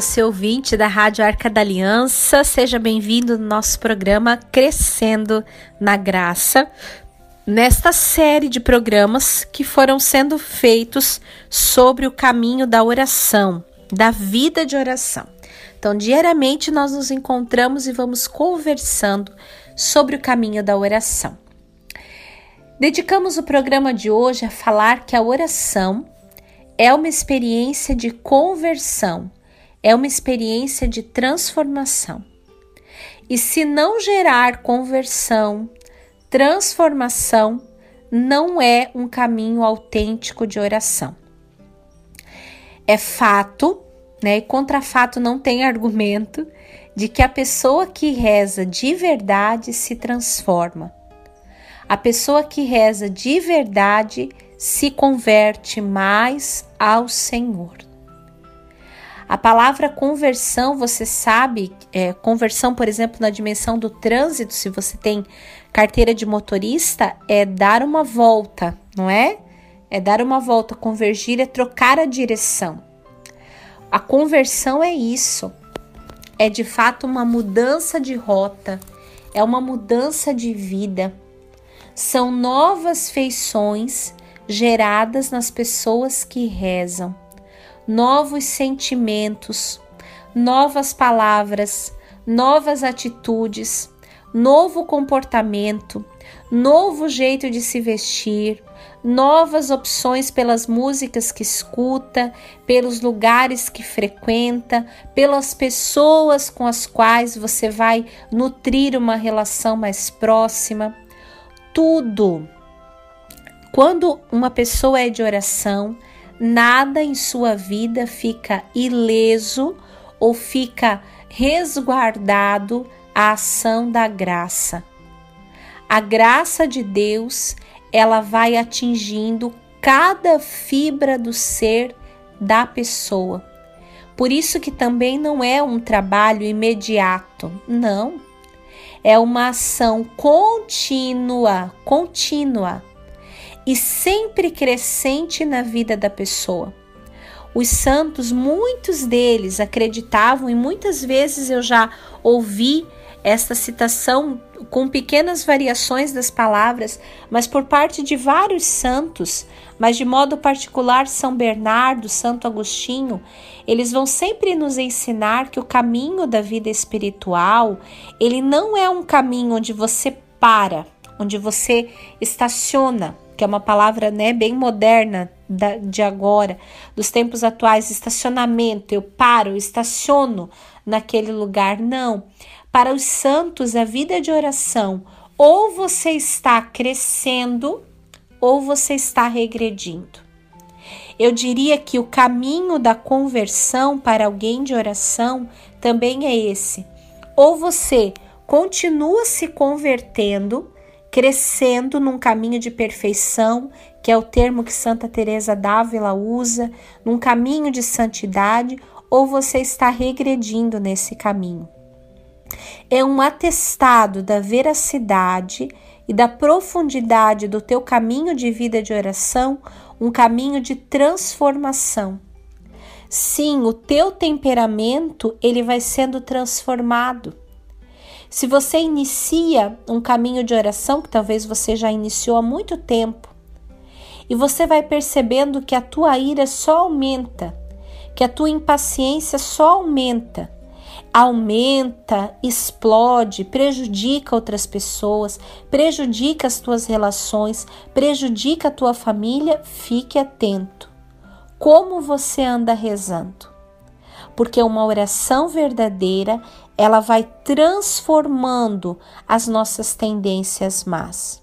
você ouvinte da Rádio Arca da Aliança, seja bem-vindo no nosso programa Crescendo na Graça, nesta série de programas que foram sendo feitos sobre o caminho da oração, da vida de oração. Então, diariamente nós nos encontramos e vamos conversando sobre o caminho da oração. Dedicamos o programa de hoje a falar que a oração é uma experiência de conversão, é uma experiência de transformação. E se não gerar conversão, transformação, não é um caminho autêntico de oração. É fato, né? E contra fato não tem argumento de que a pessoa que reza de verdade se transforma. A pessoa que reza de verdade se converte mais ao Senhor. A palavra conversão, você sabe, é, conversão, por exemplo, na dimensão do trânsito, se você tem carteira de motorista, é dar uma volta, não é? É dar uma volta, convergir é trocar a direção. A conversão é isso, é de fato uma mudança de rota, é uma mudança de vida. São novas feições geradas nas pessoas que rezam, novos sentimentos, novas palavras, novas atitudes, novo comportamento, novo jeito de se vestir, novas opções pelas músicas que escuta, pelos lugares que frequenta, pelas pessoas com as quais você vai nutrir uma relação mais próxima. Tudo quando uma pessoa é de oração, nada em sua vida fica ileso ou fica resguardado à ação da graça. A graça de Deus, ela vai atingindo cada fibra do ser da pessoa. Por isso que também não é um trabalho imediato, não. É uma ação contínua, contínua e sempre crescente na vida da pessoa. Os santos, muitos deles acreditavam, e muitas vezes eu já ouvi esta citação com pequenas variações das palavras, mas por parte de vários santos, mas de modo particular São Bernardo, Santo Agostinho, eles vão sempre nos ensinar que o caminho da vida espiritual, ele não é um caminho onde você para, onde você estaciona, que é uma palavra né, bem moderna da, de agora, dos tempos atuais, estacionamento, eu paro, estaciono naquele lugar. Não. Para os santos, a vida de oração, ou você está crescendo, ou você está regredindo. Eu diria que o caminho da conversão para alguém de oração também é esse. Ou você continua se convertendo, crescendo num caminho de perfeição, que é o termo que Santa Teresa d'Ávila usa, num caminho de santidade, ou você está regredindo nesse caminho. É um atestado da veracidade e da profundidade do teu caminho de vida de oração, um caminho de transformação. Sim, o teu temperamento ele vai sendo transformado se você inicia um caminho de oração que talvez você já iniciou há muito tempo, e você vai percebendo que a tua ira só aumenta, que a tua impaciência só aumenta, aumenta, explode, prejudica outras pessoas, prejudica as tuas relações, prejudica a tua família, fique atento. Como você anda rezando? Porque uma oração verdadeira, ela vai transformando as nossas tendências más.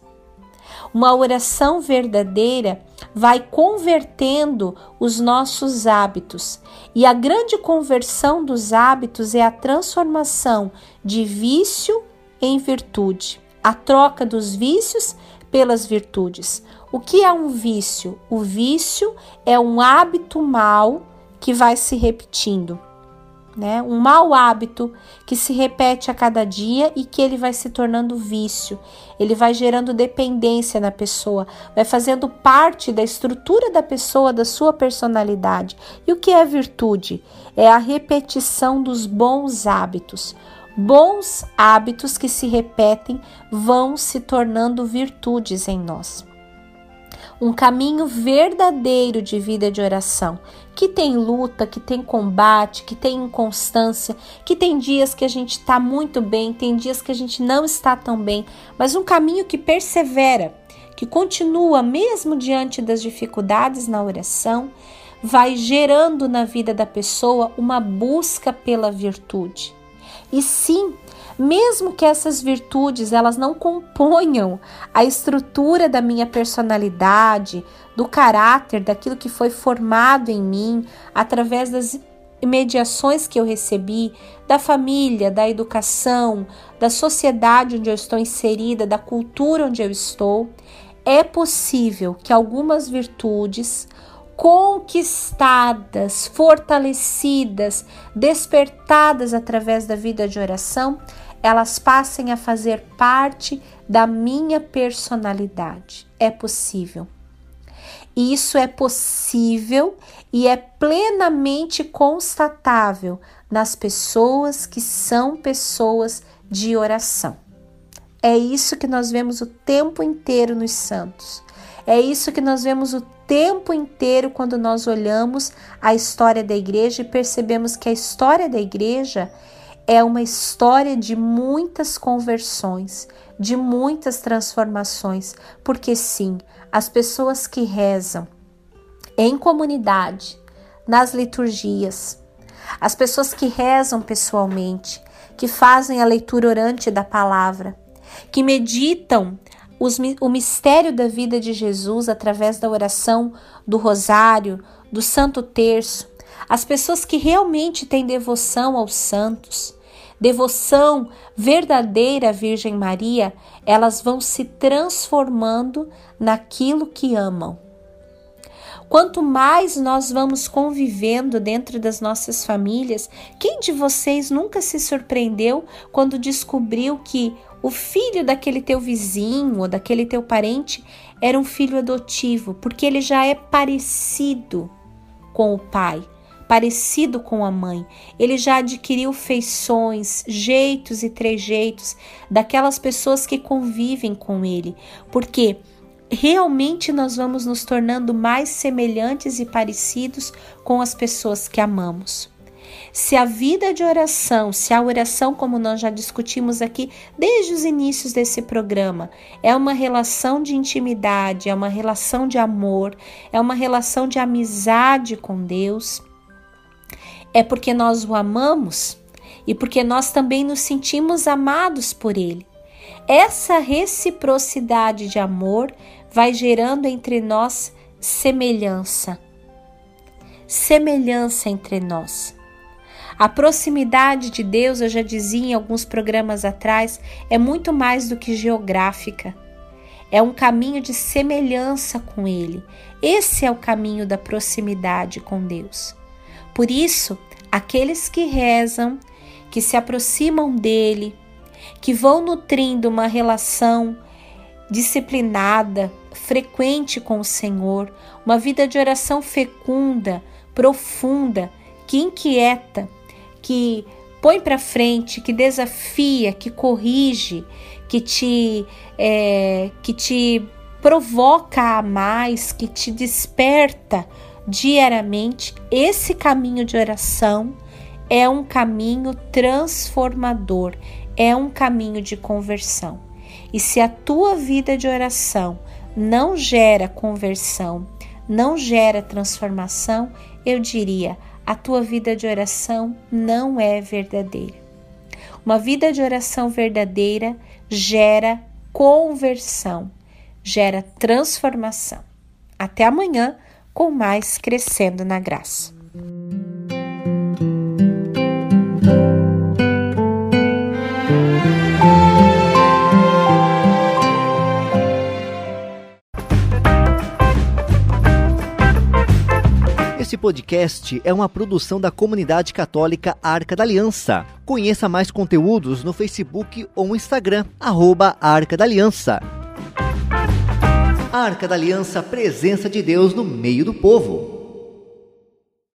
Uma oração verdadeira vai convertendo os nossos hábitos, e a grande conversão dos hábitos é a transformação de vício em virtude, a troca dos vícios pelas virtudes. O que é um vício? O vício é um hábito mau que vai se repetindo. Né? Um mau hábito que se repete a cada dia e que ele vai se tornando vício. Ele vai gerando dependência na pessoa, vai fazendo parte da estrutura da pessoa, da sua personalidade. E o que é virtude? É a repetição dos bons hábitos. Bons hábitos que se repetem vão se tornando virtudes em nós um caminho verdadeiro de vida de oração, que tem luta, que tem combate, que tem inconstância, que tem dias que a gente está muito bem, tem dias que a gente não está tão bem, mas um caminho que persevera, que continua mesmo diante das dificuldades na oração, vai gerando na vida da pessoa uma busca pela virtude. E sim, mesmo que essas virtudes elas não componham a estrutura da minha personalidade, do caráter, daquilo que foi formado em mim através das mediações que eu recebi da família, da educação, da sociedade onde eu estou inserida, da cultura onde eu estou, é possível que algumas virtudes conquistadas, fortalecidas, despertadas através da vida de oração, elas passem a fazer parte da minha personalidade. É possível. Isso é possível e é plenamente constatável nas pessoas que são pessoas de oração. É isso que nós vemos o tempo inteiro nos santos. É isso que nós vemos o tempo inteiro quando nós olhamos a história da igreja e percebemos que a história da igreja é uma história de muitas conversões, de muitas transformações, porque sim, as pessoas que rezam em comunidade, nas liturgias, as pessoas que rezam pessoalmente, que fazem a leitura orante da palavra, que meditam os, o mistério da vida de Jesus através da oração do rosário, do Santo Terço, as pessoas que realmente têm devoção aos santos, devoção verdadeira à Virgem Maria, elas vão se transformando naquilo que amam. Quanto mais nós vamos convivendo dentro das nossas famílias, quem de vocês nunca se surpreendeu quando descobriu que o filho daquele teu vizinho ou daquele teu parente era um filho adotivo, porque ele já é parecido com o pai, parecido com a mãe. Ele já adquiriu feições, jeitos e trejeitos daquelas pessoas que convivem com ele, porque realmente nós vamos nos tornando mais semelhantes e parecidos com as pessoas que amamos. Se a vida de oração, se a oração, como nós já discutimos aqui desde os inícios desse programa, é uma relação de intimidade, é uma relação de amor, é uma relação de amizade com Deus, é porque nós o amamos e porque nós também nos sentimos amados por Ele. Essa reciprocidade de amor vai gerando entre nós semelhança. Semelhança entre nós. A proximidade de Deus, eu já dizia em alguns programas atrás, é muito mais do que geográfica. É um caminho de semelhança com Ele. Esse é o caminho da proximidade com Deus. Por isso, aqueles que rezam, que se aproximam dele, que vão nutrindo uma relação disciplinada, frequente com o Senhor, uma vida de oração fecunda, profunda, que inquieta, que põe para frente, que desafia, que corrige, que te, é, que te provoca a mais, que te desperta diariamente, esse caminho de oração é um caminho transformador, é um caminho de conversão. E se a tua vida de oração não gera conversão, não gera transformação, eu diria, a tua vida de oração não é verdadeira. Uma vida de oração verdadeira gera conversão, gera transformação. Até amanhã com mais Crescendo na Graça. Esse podcast é uma produção da comunidade católica Arca da Aliança. Conheça mais conteúdos no Facebook ou Instagram, arroba Arca da Aliança. Arca da Aliança, presença de Deus no meio do povo.